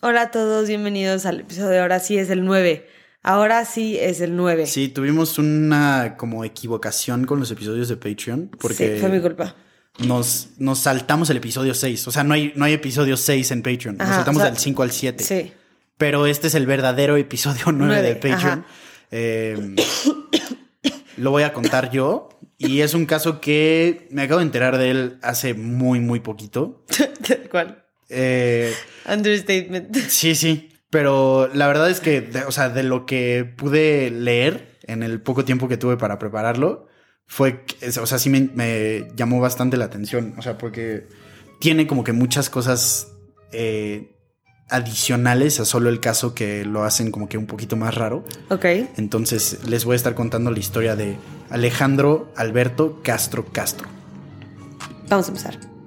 Hola a todos, bienvenidos al episodio. Ahora sí es el 9. Ahora sí es el 9. Sí, tuvimos una como equivocación con los episodios de Patreon. Porque Sí, fue mi culpa. Nos, nos saltamos el episodio 6. O sea, no hay, no hay episodio 6 en Patreon. Nos saltamos o sea, del 5 al 7. Sí. Pero este es el verdadero episodio 9 de Nueve, Patreon. Eh, lo voy a contar yo. Y es un caso que me acabo de enterar de él hace muy, muy poquito. Tal cual. Eh, Understatement. Sí, sí. Pero la verdad es que, o sea, de lo que pude leer en el poco tiempo que tuve para prepararlo, fue, o sea, sí me, me llamó bastante la atención. O sea, porque tiene como que muchas cosas eh, adicionales a solo el caso que lo hacen como que un poquito más raro. Ok. Entonces les voy a estar contando la historia de Alejandro Alberto Castro Castro. Vamos a empezar.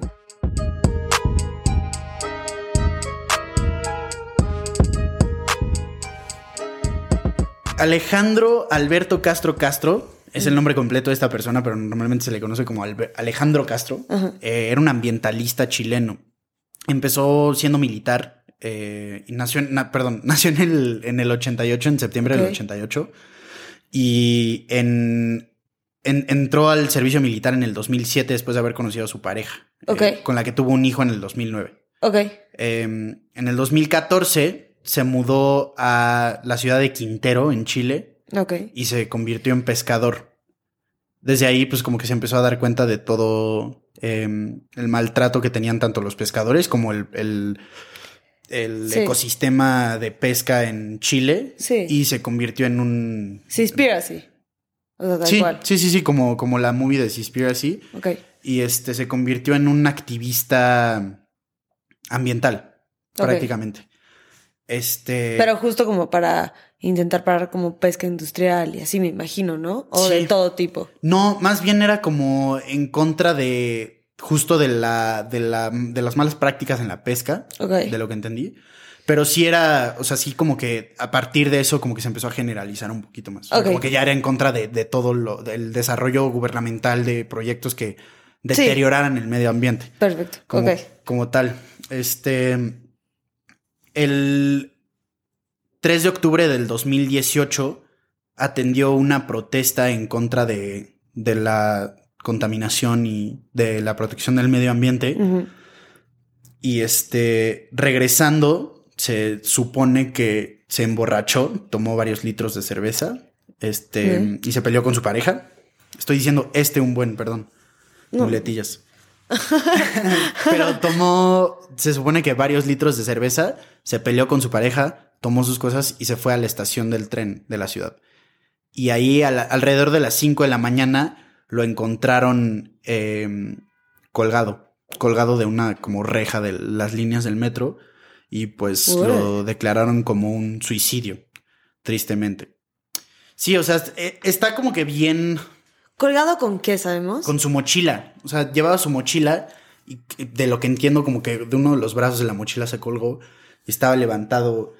Alejandro Alberto Castro Castro es el nombre completo de esta persona, pero normalmente se le conoce como Alejandro Castro. Eh, era un ambientalista chileno. Empezó siendo militar eh, y nació, na- perdón, nació en el, en el 88, en septiembre del 88. Y en, en- entró al servicio militar en el 2007 después de haber conocido a su pareja, eh, Ok. con la que tuvo un hijo en el 2009. Ok. Eh, en el 2014 se mudó a la ciudad de Quintero, en Chile, Ok. y se convirtió en pescador. Desde ahí, pues como que se empezó a dar cuenta de todo eh, el maltrato que tenían tanto los pescadores como el, el- el Sí. ecosistema de pesca en Chile. Sí. Y se convirtió en un... Seaspiracy. O sea, tal Sí, cual. sí, sí, sí, como, como la movie de Seaspiracy. Ok. Y este se convirtió en un activista ambiental, prácticamente. Este. Pero justo como para intentar parar como pesca industrial y así me imagino, ¿no? O Sí. de todo tipo. No, más bien era como en contra de. justo de la. de la. de las malas prácticas en la pesca. Ok. De lo que entendí. Pero sí era, o sea, sí como que a partir de eso como que se empezó a generalizar un poquito más. O sea, Ok. Como que ya era en contra de, de todo lo, del desarrollo gubernamental de proyectos que deterioraran el medio ambiente. Perfecto. como, como tal. Este. El 3 de octubre del 2018 atendió una protesta en contra de, de la contaminación y de la protección del medio ambiente. Y este, regresando, se supone que se emborrachó, tomó varios litros de cerveza, este, y se peleó con su pareja. Estoy diciendo este un buen, perdón. No. Muletillas. Pero tomó, se supone que varios litros de cerveza, se peleó con su pareja, tomó sus cosas y se fue a la estación del tren de la ciudad. Y ahí la- alrededor de las 5 de la mañana lo encontraron eh, colgado, colgado de una como reja de las líneas del metro y pues Uy. lo declararon como un suicidio, tristemente. Sí, o sea, eh, está como que bien ¿Colgado con qué sabemos? con su mochila. O sea, llevaba su mochila y de lo que entiendo, como que de uno de los brazos de la mochila se colgó y estaba levantado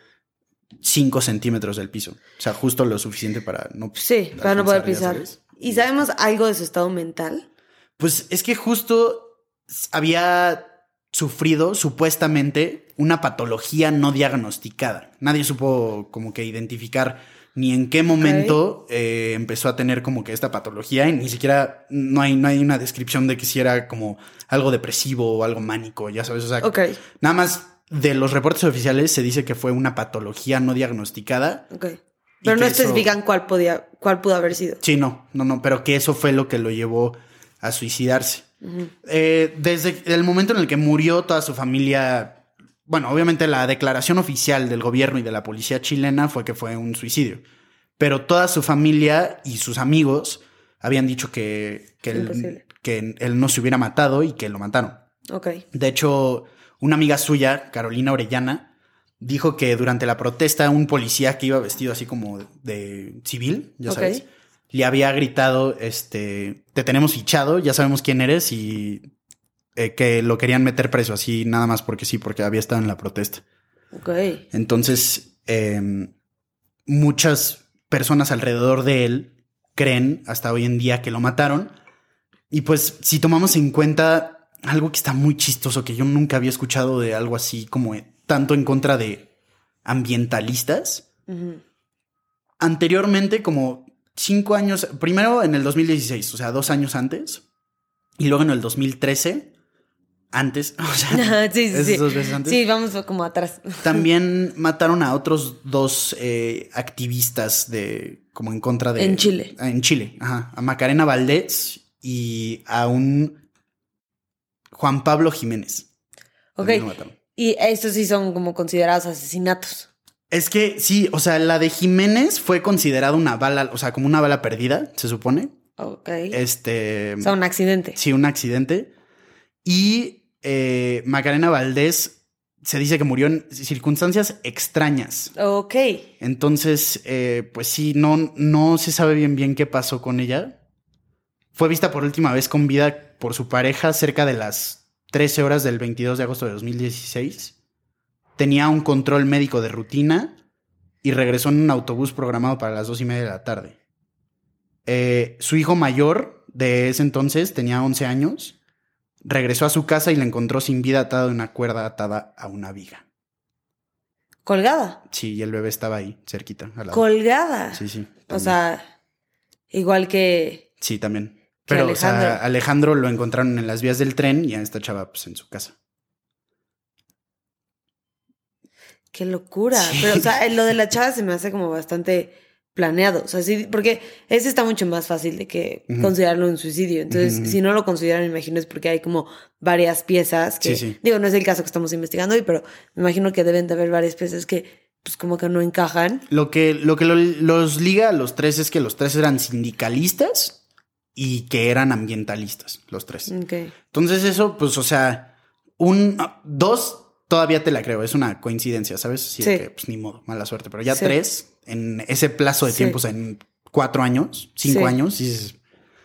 5 centímetros del piso. O sea, justo lo suficiente para no. Sí, para no poder pisar. ¿Y sabemos algo de su estado mental? Pues es que justo había sufrido supuestamente una patología no diagnosticada. Nadie supo como que identificar ni en qué momento eh, empezó a tener como que esta patología y ni siquiera no hay, no hay una descripción de que si era como algo depresivo o algo mánico, ya sabes, o sea, nada más de los reportes oficiales se dice que fue una patología no diagnosticada. Ok. Pero no que eso- especifican cuál podía, cuál pudo haber sido. Sí, no, no, no, pero que eso fue lo que lo llevó a suicidarse. Eh, desde el momento en el que murió toda su familia, bueno, obviamente la declaración oficial del gobierno y de la policía chilena fue que fue un suicidio, pero toda su familia y sus amigos habían dicho que, que, él, que él no se hubiera matado y que lo mataron. Ok. De hecho, una amiga suya, Carolina Orellana, dijo que durante la protesta un policía que iba vestido así como de civil, ya sabes, le había gritado, este, te tenemos fichado, ya sabemos quién eres y eh, que lo querían meter preso así nada más porque sí, porque había estado en la protesta. Ok. Entonces, eh, muchas personas alrededor de él creen hasta hoy en día que lo mataron. Y pues, si tomamos en cuenta algo que está muy chistoso, que yo nunca había escuchado de algo así como tanto en contra de ambientalistas. Anteriormente, como cinco años, primero en el 2016, o sea, dos años antes, y luego en el 2013, antes, o sea, sí, sí, sí. dos veces antes. Sí, vamos como atrás. También mataron a otros dos eh, activistas de como en contra de En Chile. En Chile, ajá, a Macarena Valdés y a un Juan Pablo Jiménez. Ok. Y estos sí son como considerados asesinatos. Es que sí, o sea, la de Jiménez fue considerada una bala, o sea, como una bala perdida, se supone. Ok. Este. o sea, un accidente. Sí, un accidente. Y eh, Macarena Valdés se dice que murió en circunstancias extrañas. Ok. Entonces, eh, pues sí, no, no se sabe bien bien qué pasó con ella. Fue vista por última vez con vida por su pareja cerca de las 13 horas del 22 de agosto de 2016. Tenía un control médico de rutina y regresó en un autobús programado para las dos y media de la tarde. Eh, su hijo mayor de ese entonces tenía 11 años. Regresó a su casa y la encontró sin vida atada de una cuerda atada a una viga. Colgada. Sí, y el bebé estaba ahí, cerquita. al lado. Colgada. Sí, sí. O sea, igual que. Sí, también. Pero, o sea, Alejandro. Alejandro lo encontraron en las vías del tren y a esta chava, pues, en su casa. Qué locura. Sí. Pero, o sea, lo de la chava se me hace como bastante planeado. O sea, sí, porque ese está mucho más fácil de que considerarlo un suicidio. Entonces, si no lo consideran, me imagino es porque hay como varias piezas que, Sí, sí. digo, no es el caso que estamos investigando hoy, pero me imagino que deben de haber varias piezas que, pues, como que no encajan. Lo que, lo que lo- los liga a los tres es que los tres eran sindicalistas y que eran ambientalistas, los tres. Ok. Entonces, eso, pues, o sea, un, dos todavía te la creo, es una coincidencia, ¿sabes? Así Sí. que, pues, ni modo, mala suerte. Pero ya Sí. tres, en ese plazo de Sí. tiempo, o sea, en cuatro años, cinco Sí. años, sí,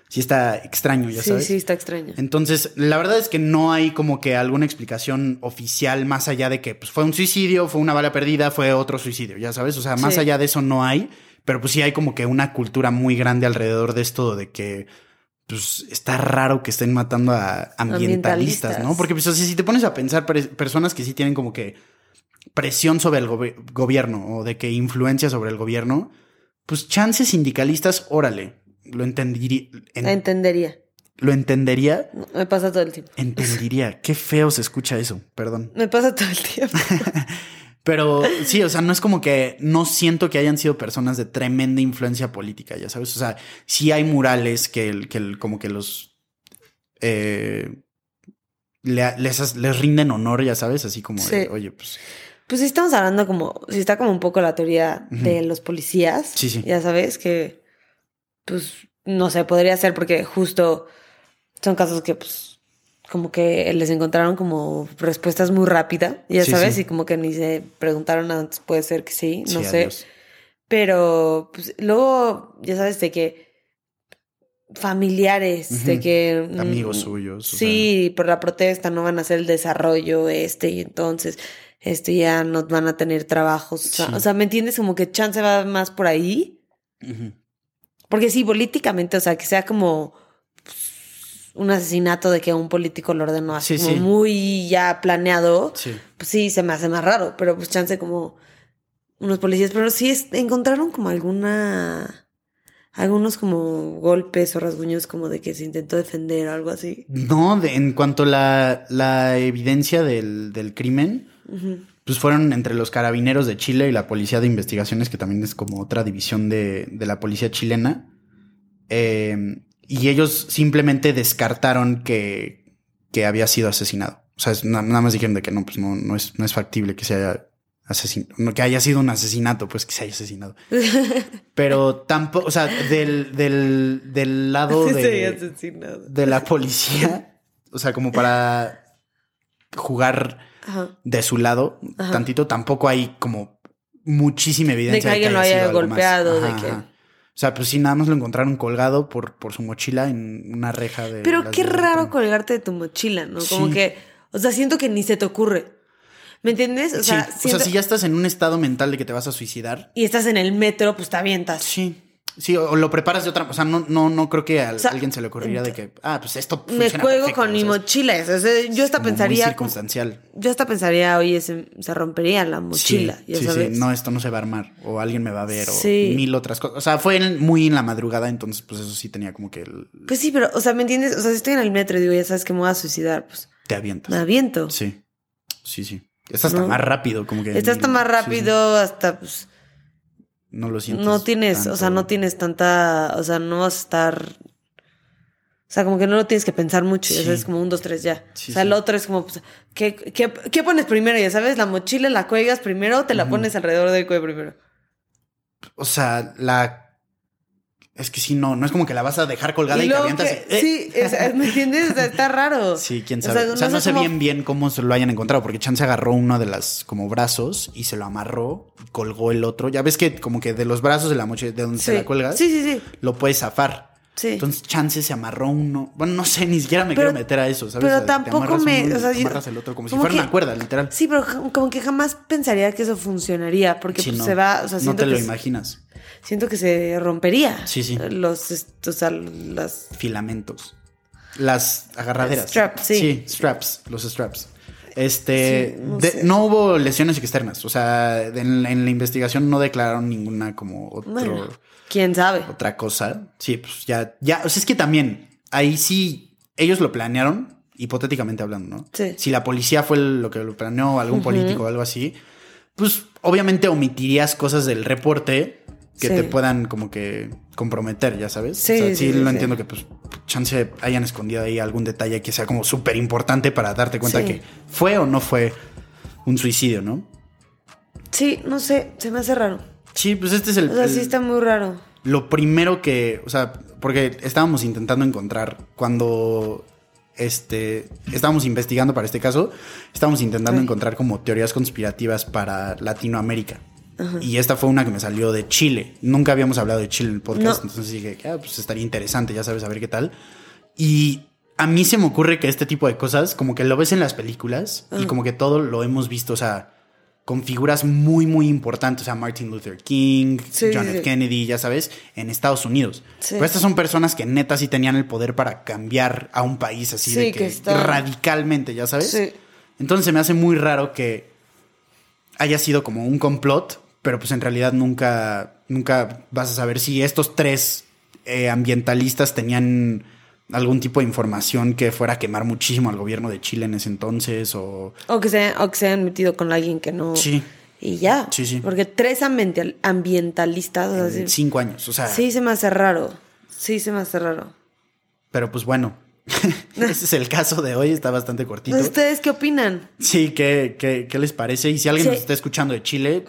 sí está extraño, ya sí, sabes. sí, está extraño. Entonces, la verdad es que no hay como que alguna explicación oficial más allá de que pues, fue un suicidio, fue una bala perdida, fue otro suicidio, ya sabes. O sea, más Sí. allá de eso no hay, pero pues sí hay como que una cultura muy grande alrededor de esto de que pues está raro que estén matando a ambientalistas, Ambientalistas. ¿no? Porque pues o sea, si te pones a pensar per- personas que sí tienen como que presión sobre el gobierno o de que influencia sobre el gobierno, pues chances sindicalistas, órale, lo entendería, en- Entendería. lo entendería, Me pasa todo el tiempo. entendería. Qué feo se escucha eso, perdón. Me pasa todo el tiempo. Pero sí, o sea, no es como que no siento que hayan sido personas de tremenda influencia política, ya sabes. O sea, sí hay murales que, el- que el- como que los eh, le- les, les rinden honor, ya sabes, así como de, Sí. oye, pues Pues sí estamos hablando como, si está como un poco la teoría de los policías. Sí, sí. Ya sabes que, pues, no sé, podría ser porque justo son casos que, pues, como que les encontraron como respuestas muy rápidas, ya Sí, sabes, sí. y como que ni se preguntaron antes, puede ser que sí, no sí, sé. adiós. Pero, pues, luego, ya sabes, de que familiares, de que... mm, Amigos suyos. Sí, por la protesta no van a hacer el desarrollo este y entonces este ya no van a tener trabajos. O sea, ¿me entiendes? Como que chance va más por ahí. Porque sí, políticamente, o sea, que sea como un asesinato de que un político lo ordenó así Sí, como sí. muy ya planeado, Sí. pues sí, se me hace más raro, pero pues chance como unos policías, pero sí es- encontraron como alguna... Algunos como golpes o rasguños como de que se intentó defender o algo así. No, de- en cuanto a la, la evidencia del, del crimen, pues fueron entre los carabineros de Chile y la Policía de Investigaciones, que también es como otra división de, de la policía chilena. Eh, y ellos simplemente descartaron que, que había sido asesinado. O sea, nada más dijeron de que no, pues no, no, es, no es factible que se haya asesinado, que haya sido un asesinato, pues que se haya asesinado. Pero tampoco, o sea, del, del, del lado de, de la policía, o sea, como para jugar Ajá. de su lado Ajá. tantito, tampoco hay como muchísima evidencia De que alguien lo haya golpeado, de que- O sea, pues sí, nada más lo encontraron colgado por, por su mochila en una reja de. Pero qué raro colgarte de tu mochila, ¿no? Como Sí. que, o sea, siento que ni se te ocurre. ¿Me entiendes? O sea, siento- o sea, si ya estás en un estado mental de que te vas a suicidar. y estás en el metro, pues te avientas. Sí. Sí, o lo preparas de otra, o sea, no, no, no creo que a sea, alguien se le ocurriría de que, ah, pues esto Me juego perfecto, con mi mochila. o sea, yo hasta muy pensaría. como- circunstancial. yo hasta pensaría, oye, se, se rompería la mochila, sí, ya sí, sabes. sí, no, esto no se va a armar, o alguien me va a ver, Sí. o mil otras cosas. O sea, fue en- muy en la madrugada, entonces, pues eso sí tenía como que el- Pues sí, pero, o sea, ¿me entiendes? O sea, si estoy en el metro y digo, ya sabes que me voy a suicidar, pues te avientas. me aviento. Sí, sí, sí. Está hasta ¿No? más rápido, como que. Está hasta más sí, rápido, hasta pues. No lo sientes. no tienes, o sea, no tienes tanta, o sea, no vas a estar. O sea, como que no lo tienes que pensar mucho, Sí. sabes, como un, dos, tres, ya. Sí, o sea, sí. el otro es como, pues, ¿qué, qué, qué pones primero? Ya sabes, la mochila la cuelgas primero, te la pones alrededor del cuello primero. O sea, la. Es que sí, no, no es como que la vas a dejar colgada y, Y te avientas. que- ¡eh! Sí, es- ¿me entiendes? O sea, está raro. Sí, quién sabe. O sea, sea, no, sé cómo- bien bien cómo se lo hayan encontrado, porque Chance agarró uno de las como brazos y se lo amarró y colgó el otro. Ya ves que como que de los brazos de la mochila, de donde Sí. se la cuelgas, Sí, sí, sí. lo puedes zafar. Sí. Entonces Chance se amarró uno. Bueno, no sé, ni siquiera me Pero- quiero meter a eso, ¿sabes? pero O sea, te tampoco me- uno o sea, te amarras el otro como si fuera que- una cuerda, literal. Sí, pero como que jamás pensaría que eso funcionaría, porque Sí, pues, no, se va, o sea, no te lo imaginas. siento que se rompería. Sí, sí. Los, o sea, las... Filamentos. Las agarraderas. Straps, sí. straps, los straps. Este, Sí, no de- sé. no hubo lesiones externas, o sea, en, la- en la investigación no declararon ninguna como otro, Bueno, quién sabe. otra cosa. Sí, pues ya, ya, o sea, es que también, ahí sí, ellos lo planearon, hipotéticamente hablando, ¿no? Sí. Si la policía fue lo que lo planeó, algún político o algo así, pues obviamente omitirías cosas del reporte que Sí. te puedan como que comprometer, ya sabes. Sí, o sea, sí, sí, lo entiendo que pues chance hayan escondido ahí algún detalle que sea como súper importante para darte cuenta que fue o no fue un suicidio, ¿no? Sí, no sé, se me hace raro. Sí, pues este es el, O sea, sí está muy raro. lo primero que, o sea, porque estábamos intentando encontrar cuando este estábamos investigando para este caso, estábamos intentando Ay. encontrar como teorías conspirativas para Latinoamérica. Y esta fue una que me salió de Chile. Nunca habíamos hablado de Chile en el podcast, No. entonces dije, ah, pues estaría interesante, ya sabes, a ver qué tal. Y a mí se me ocurre que este tipo de cosas, como que lo ves en las películas y como que todo lo hemos visto, o sea, con figuras muy, muy importantes, o sea, Martin Luther King, Sí, John F. sí. Kennedy, ya sabes, en Estados Unidos. Sí. Pero estas son personas que neta sí tenían el poder para cambiar a un país así Sí, de que que, está- radicalmente, ya sabes. Entonces se me hace muy raro que haya sido como un complot, pero pues en realidad nunca, nunca vas a saber si estos tres eh, ambientalistas tenían algún tipo de información que fuera a quemar muchísimo al gobierno de Chile en ese entonces o... O que, se, o que se hayan metido con alguien que no... Sí, Y ya. Sí, sí. Porque tres ambiental- ambientalistas, o sea, cinco años, o sea... sí se me hace raro. Sí se me hace raro. Pero pues bueno, ese es el caso de hoy, está bastante cortito. ¿Ustedes qué opinan? Sí, ¿qué, qué, qué les parece? Y si alguien Sí. nos está escuchando de Chile,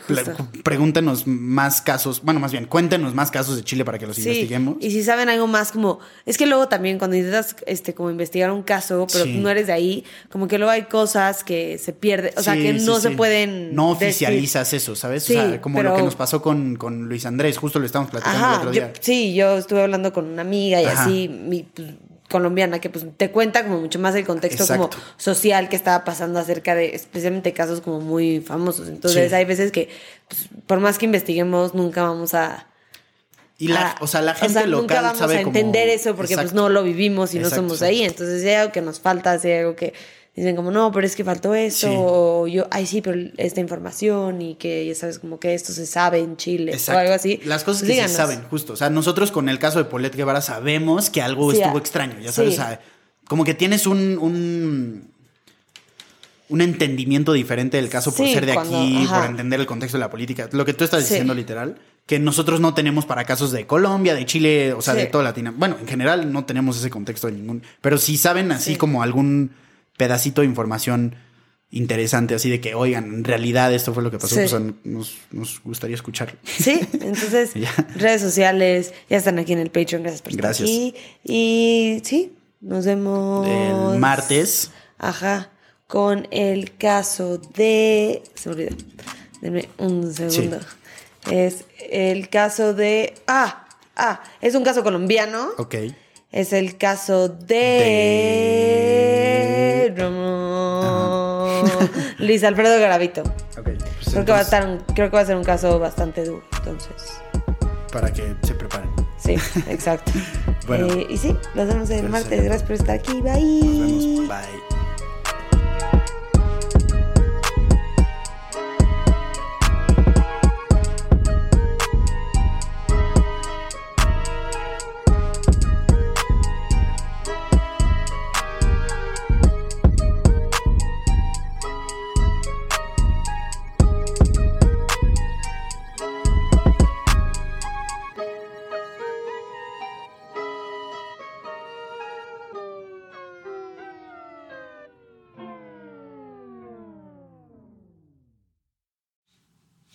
pregúntenos más casos, bueno, más bien, cuéntenos más casos de Chile para que los Sí, investiguemos. y si saben algo más como... Es que luego también cuando intentas este, como investigar un caso, pero Sí. no eres de ahí, como que luego hay cosas que se pierden, o sea, que no se pueden... No decir. oficializas eso, ¿sabes? O sea, como lo que nos pasó con, con Luis Andrés, justo lo estábamos platicando el otro yo- día. sí, yo estuve hablando con una amiga y Ajá. así, mi pues, colombiana, que pues te cuenta como mucho más el contexto Exacto. como social que estaba pasando acerca de especialmente casos como muy famosos. Entonces Sí. hay veces que pues, por más que investiguemos nunca vamos a... Y la, a- o sea, la gente nunca local vamos sabe a como- entender eso porque pues no lo vivimos y no somos ahí. Entonces si hay algo que nos falta, si hay algo que dicen como, no, pero es que faltó esto, Sí. o yo, ay sí, pero esta información y que ya sabes como que esto se sabe en Chile Exacto. o algo así. Las cosas que díganos. se saben, justo. O sea, nosotros con el caso de Polet Guevara sabemos que algo Sí, estuvo ah, extraño, ya sabes. sí. O sea, como que tienes un, un, un entendimiento diferente del caso por ser de cuando- aquí, ajá. por entender el contexto de la política. Lo que tú estás diciendo literal, que nosotros no tenemos para casos de Colombia, de Chile, o sea, Sí. de toda Latinoamérica. Bueno, en general no tenemos ese contexto de ningún. Pero si saben así Sí. como algún pedacito de información interesante, así de que, oigan, en realidad esto fue lo que pasó, Sí. pues nos, nos gustaría escucharlo. Sí, entonces redes sociales, ya están aquí en el Patreon, gracias por estar Gracias. aquí. Y sí, nos vemos El martes. Ajá, con el caso de... Se me olvidó. Denme un segundo. Es el caso de... Ah, ah, es un caso colombiano. Ok. Es el caso de... Luis Alfredo Garavito. Pues Creo que, va a entonces, estar un- creo que va a ser un caso bastante duro. Entonces, Para que se preparen. Sí, exacto. Bueno. Eh, y sí, nos vemos el martes. Gracias por estar aquí. Bye. Nos vemos. Bye.